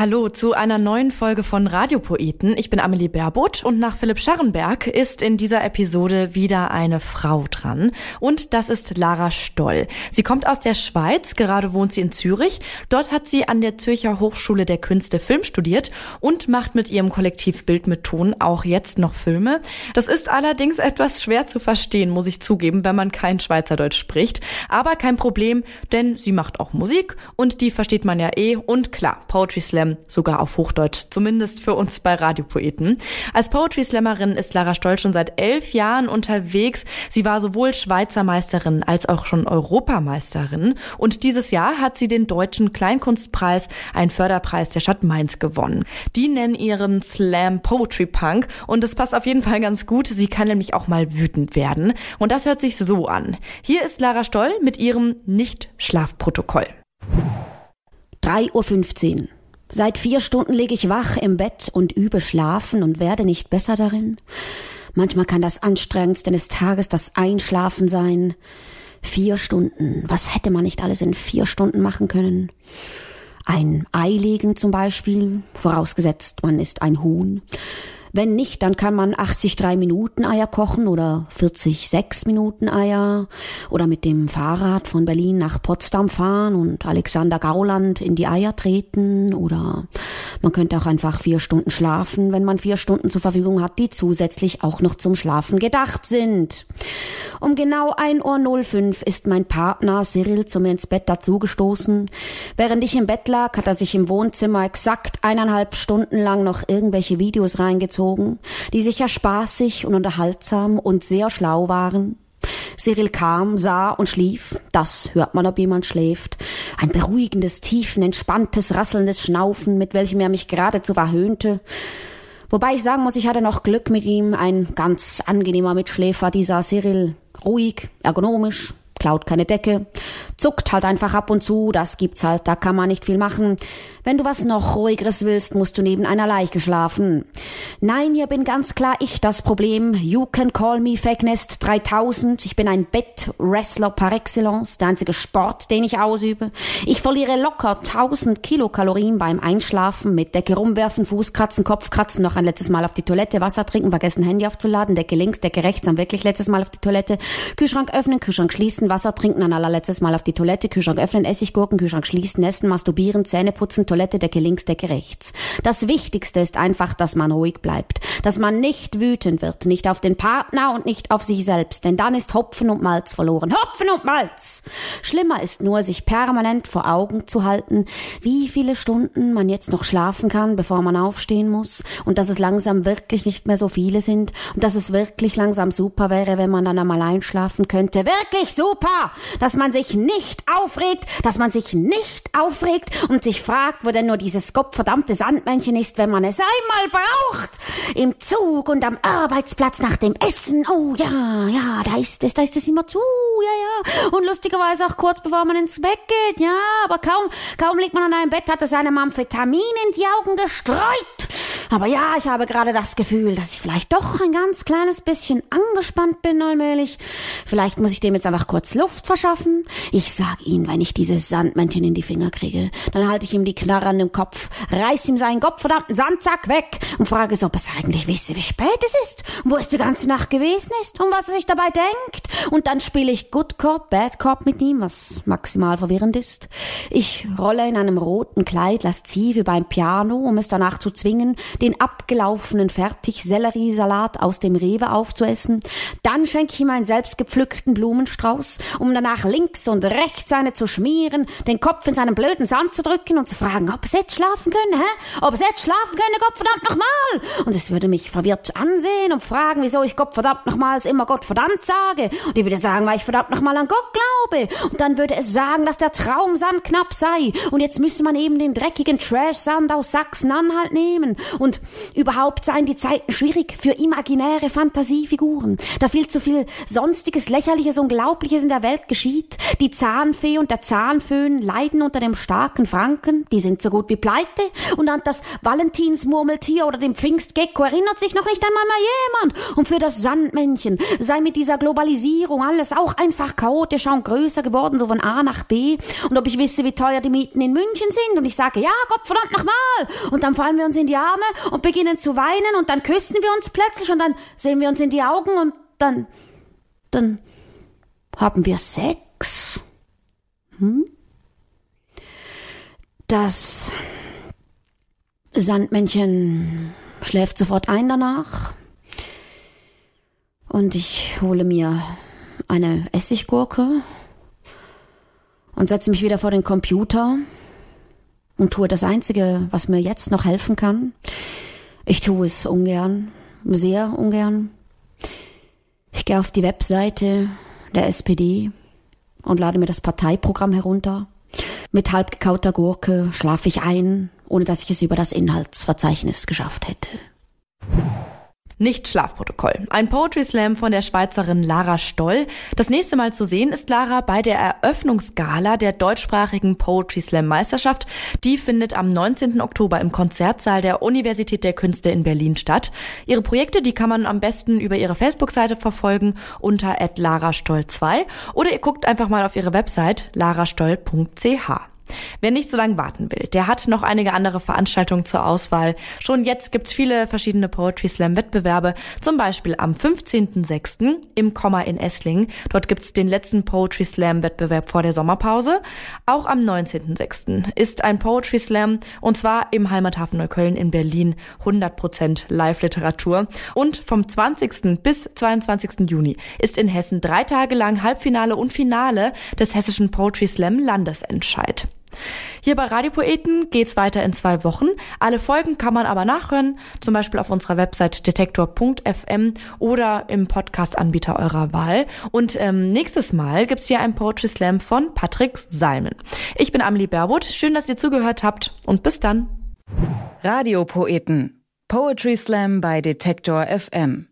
Hallo zu einer neuen Folge von Radiopoeten. Ich bin Amelie Baerbutt und nach Philipp Scharrenberg ist in dieser Episode wieder eine Frau dran. Und das ist Lara Stoll. Sie kommt aus der Schweiz, gerade wohnt sie in Zürich. Dort hat sie an der Zürcher Hochschule der Künste Film studiert und macht mit ihrem Kollektiv Bild mit Ton auch jetzt noch Filme. Das ist allerdings etwas schwer zu verstehen, muss ich zugeben, wenn man kein Schweizerdeutsch spricht. Aber kein Problem, denn sie macht auch Musik und die versteht man ja eh. Und klar, Poetry Slam Slam sogar auf Hochdeutsch, zumindest für uns bei Radiopoeten. Als Poetry Slammerin ist Lara Stoll schon seit elf Jahren unterwegs. Sie war sowohl Schweizer Meisterin als auch schon Europameisterin. Und dieses Jahr hat sie den Deutschen Kleinkunstpreis, einen Förderpreis der Stadt Mainz, gewonnen. Die nennen ihren Slam Poetry Punk und das passt auf jeden Fall ganz gut. Sie kann nämlich auch mal wütend werden. Und das hört sich so an. Hier ist Lara Stoll mit ihrem Nicht-Schlafprotokoll. 3.15 Uhr. Seit vier Stunden liege ich wach im Bett und übe schlafen und werde nicht besser darin. Manchmal kann das anstrengendste des Tages das Einschlafen sein. Vier Stunden. Was hätte man nicht alles in vier Stunden machen können? Ein Ei legen zum Beispiel, vorausgesetzt man ist ein Huhn. Wenn nicht, dann kann man 80 3 Minuten Eier kochen oder 40 6 Minuten Eier oder mit dem Fahrrad von Berlin nach Potsdam fahren und Alexander Gauland in die Eier treten oder man könnte auch einfach vier Stunden schlafen, wenn man vier Stunden zur Verfügung hat, die zusätzlich auch noch zum Schlafen gedacht sind. Um genau 1.05 Uhr ist mein Partner Cyril zu mir ins Bett dazugestoßen. Während ich im Bett lag, hat er sich im Wohnzimmer exakt eineinhalb Stunden lang noch irgendwelche Videos reingezogen, die sicher spaßig und unterhaltsam und sehr schlau waren. Cyril kam, sah und schlief. Das hört man, ob jemand schläft. Ein beruhigendes, tiefenentspanntes, rasselndes Schnaufen, mit welchem er mich geradezu verhöhnte. Wobei ich sagen muss, ich hatte noch Glück mit ihm. Ein ganz angenehmer Mitschläfer, dieser Cyril. Ruhig, ergonomisch, klaut keine Decke, zuckt halt einfach ab und zu, das gibt's halt, da kann man nicht viel machen. Wenn du was noch ruhigeres willst, musst du neben einer Leiche schlafen. Nein, hier bin ganz klar ich das Problem. You can call me Fake Nest 3000. Ich bin ein Bettwrestler par excellence, der einzige Sport, den ich ausübe. Ich verliere locker 1000 Kilokalorien beim Einschlafen, mit Decke rumwerfen, Fuß kratzen, Kopf kratzen, noch ein letztes Mal auf die Toilette, Wasser trinken, vergessen Handy aufzuladen, Decke links, Decke rechts, dann wirklich letztes Mal auf die Toilette, Kühlschrank öffnen, Kühlschrank schließen, Wasser trinken, ein allerletztes Mal auf die Toilette, Kühlschrank öffnen, Essiggurken, Kühlschrank schließen, essen, masturbieren, Zähne putzen, Toilette, Decke links, Decke rechts. Das Wichtigste ist einfach, dass man ruhig bleibt, dass man nicht wütend wird, nicht auf den Partner und nicht auf sich selbst, denn dann ist Hopfen und Malz verloren. Hopfen und Malz! Schlimmer ist nur, sich permanent vor Augen zu halten, wie viele Stunden man jetzt noch schlafen kann, bevor man aufstehen muss und dass es langsam wirklich nicht mehr so viele sind und dass es wirklich langsam super wäre, wenn man dann einmal einschlafen könnte. Wirklich super! Dass man sich nicht aufregt, dass man sich nicht aufregt und sich fragt, wo denn nur dieses gottverdammte Sandmännchen ist, wenn man es einmal braucht. Im Zug und am Arbeitsplatz nach dem Essen. Oh ja, ja, da ist es, da ist es immer zu, ja, ja. Und lustigerweise auch kurz bevor man ins Bett geht, ja. Aber kaum, kaum liegt man an einem Bett, hat es einem Amphetamin in die Augen gestreut. Aber ja, ich habe gerade das Gefühl, dass ich vielleicht doch ein ganz kleines bisschen angespannt bin allmählich. Vielleicht muss ich dem jetzt einfach kurz Luft verschaffen. Ich sag Ihnen, wenn ich dieses Sandmännchen in die Finger kriege, dann halte ich ihm die Knarre an den Kopf, reiß ihm seinen gottverdammten Sandsack weg und frage es, ob es eigentlich wisse, wie spät es ist und wo es die ganze Nacht gewesen ist und was er sich dabei denkt. Und dann spiele ich Good Cop, Bad Cop mit ihm, was maximal verwirrend ist. Ich rolle in einem roten Kleid lasziv über ein Piano, um es danach zu zwingen, den abgelaufenen Fertig-Selleriesalat aus dem Rewe aufzuessen. Dann schenke ich ihm einen selbstgepflückten Blumenstrauß, um danach links und rechts eine zu schmieren, den Kopf in seinen blöden Sand zu drücken und zu fragen, ob es jetzt schlafen können, hä? Ob es jetzt schlafen können, Gottverdammt nochmal! Und es würde mich verwirrt ansehen und fragen, wieso ich Gottverdammt nochmals immer Gottverdammt sage. Und ich würde sagen, weil ich verdammt nochmal an Gott glaube. Und dann würde es sagen, dass der Traumsand knapp sei. Und jetzt müsse man eben den dreckigen Trash-Sand aus Sachsen-Anhalt nehmen. Und Und überhaupt seien die Zeiten schwierig für imaginäre Fantasiefiguren. Da viel zu viel Sonstiges, Lächerliches, Unglaubliches in der Welt geschieht. Die Zahnfee und der Zahnföhn leiden unter dem starken Franken. Die sind so gut wie pleite. Und an das Valentinsmurmeltier oder dem Pfingstgecko erinnert sich noch nicht einmal mal jemand. Und für das Sandmännchen sei mit dieser Globalisierung alles auch einfach chaotischer und größer geworden, so von A nach B. Und ob ich wisse, wie teuer die Mieten in München sind. Und ich sage, ja, Gott verdammt nochmal. Und dann fallen wir uns in die Arme und beginnen zu weinen und dann küssen wir uns plötzlich und dann sehen wir uns in die Augen und dann, dann haben wir Sex. Hm? Das Sandmännchen schläft sofort ein danach. Und ich hole mir eine Essiggurke und setze mich wieder vor den Computer und tue das Einzige, was mir jetzt noch helfen kann. Ich tue es ungern, sehr ungern. Ich gehe auf die Webseite der SPD und lade mir das Parteiprogramm herunter. Mit halb gekauter Gurke schlafe ich ein, ohne dass ich es über das Inhaltsverzeichnis geschafft hätte. Nicht Schlafprotokoll. Ein Poetry Slam von der Schweizerin Lara Stoll. Das nächste Mal zu sehen ist Lara bei der Eröffnungsgala der deutschsprachigen Poetry Slam Meisterschaft. Die findet am 19. Oktober im Konzertsaal der Universität der Künste in Berlin statt. Ihre Projekte, die kann man am besten über ihre Facebook-Seite verfolgen unter @larastoll2 oder ihr guckt einfach mal auf ihre Website larastoll.ch. Wer nicht so lange warten will, der hat noch einige andere Veranstaltungen zur Auswahl. Schon jetzt gibt's viele verschiedene Poetry Slam Wettbewerbe, zum Beispiel am 15.06. im Komma in Esslingen. Dort gibt's den letzten Poetry Slam Wettbewerb vor der Sommerpause. Auch am 19.06. ist ein Poetry Slam und zwar im Heimathafen Neukölln in Berlin 100% Live-Literatur. Und vom 20. bis 22. Juni ist in Hessen drei Tage lang Halbfinale und Finale des hessischen Poetry Slam Landesentscheid. Hier bei Radiopoeten geht's weiter in zwei Wochen. Alle Folgen kann man aber nachhören, zum Beispiel auf unserer Website detektor.fm oder im Podcast-Anbieter eurer Wahl. Und ähm, nächstes Mal gibt's hier ein Poetry Slam von Patrick Salmen. Ich bin Amelie Berbot. Schön, dass ihr zugehört habt und bis dann. Radiopoeten. Poetry Slam bei Detektor FM.